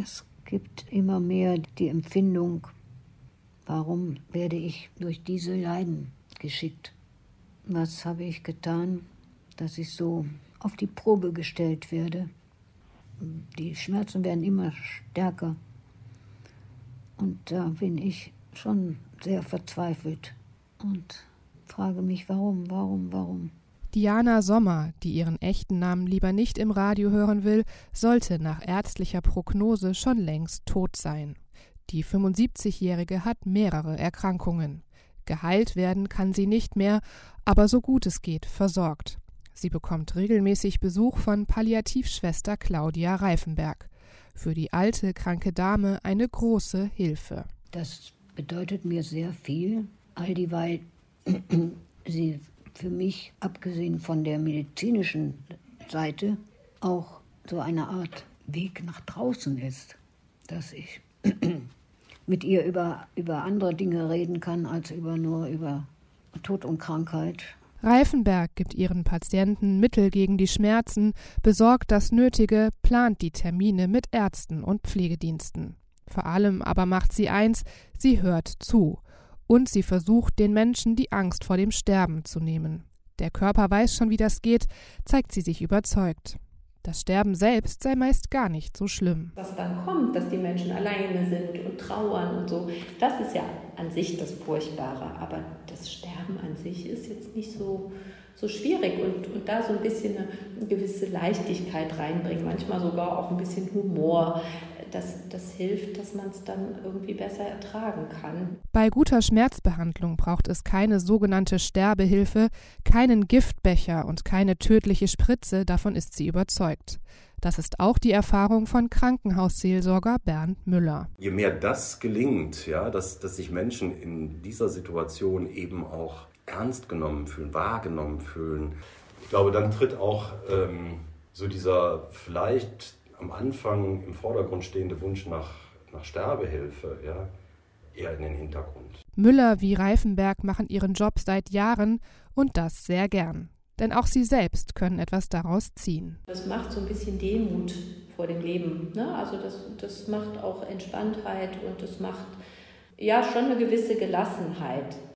Es gibt immer mehr die Empfindung, warum werde ich durch diese Leiden geschickt? Was habe ich getan, dass ich so auf die Probe gestellt werde? Die Schmerzen werden immer stärker. Und da bin ich schon sehr verzweifelt und frage mich, warum, warum, warum. Diana Sommer, die ihren echten Namen lieber nicht im Radio hören will, sollte nach ärztlicher Prognose schon längst tot sein. Die 75-Jährige hat mehrere Erkrankungen. Geheilt werden kann sie nicht mehr, aber so gut es geht, versorgt. Sie bekommt regelmäßig Besuch von Palliativschwester Claudia Reifenberg. Für die alte, kranke Dame eine große Hilfe. Das bedeutet mir sehr viel, all dieweil sie für mich, abgesehen von der medizinischen Seite, auch so eine Art Weg nach draußen ist, dass ich mit ihr über, über andere Dinge reden kann, als über nur über Tod und Krankheit. Reifenberg gibt ihren Patienten Mittel gegen die Schmerzen, besorgt das Nötige, plant die Termine mit Ärzten und Pflegediensten. Vor allem aber macht sie eins, sie hört zu. Und sie versucht, den Menschen die Angst vor dem Sterben zu nehmen. Der Körper weiß schon, wie das geht, zeigt sie sich überzeugt. Das Sterben selbst sei meist gar nicht so schlimm. Was dann kommt, dass die Menschen alleine sind und trauern und so, das ist ja an sich das Furchtbare. Aber das Sterben an sich ist jetzt nicht so, so schwierig und, und da so ein bisschen eine, eine gewisse Leichtigkeit reinbringen, manchmal sogar auch ein bisschen Humor das, das hilft, dass man es dann irgendwie besser ertragen kann. Bei guter Schmerzbehandlung braucht es keine sogenannte Sterbehilfe, keinen Giftbecher und keine tödliche Spritze, davon ist sie überzeugt. Das ist auch die Erfahrung von Krankenhausseelsorger Bernd Müller. Je mehr das gelingt, ja, dass, dass sich Menschen in dieser Situation eben auch ernst genommen fühlen, wahrgenommen fühlen, ich glaube, dann tritt auch ähm, so dieser vielleicht am Anfang im Vordergrund stehende Wunsch nach, nach Sterbehilfe ja, eher in den Hintergrund. Müller wie Reifenberg machen ihren Job seit Jahren und das sehr gern. Denn auch sie selbst können etwas daraus ziehen. Das macht so ein bisschen Demut vor dem Leben. Ne? Also das, das macht auch Entspanntheit und das macht ja schon eine gewisse Gelassenheit.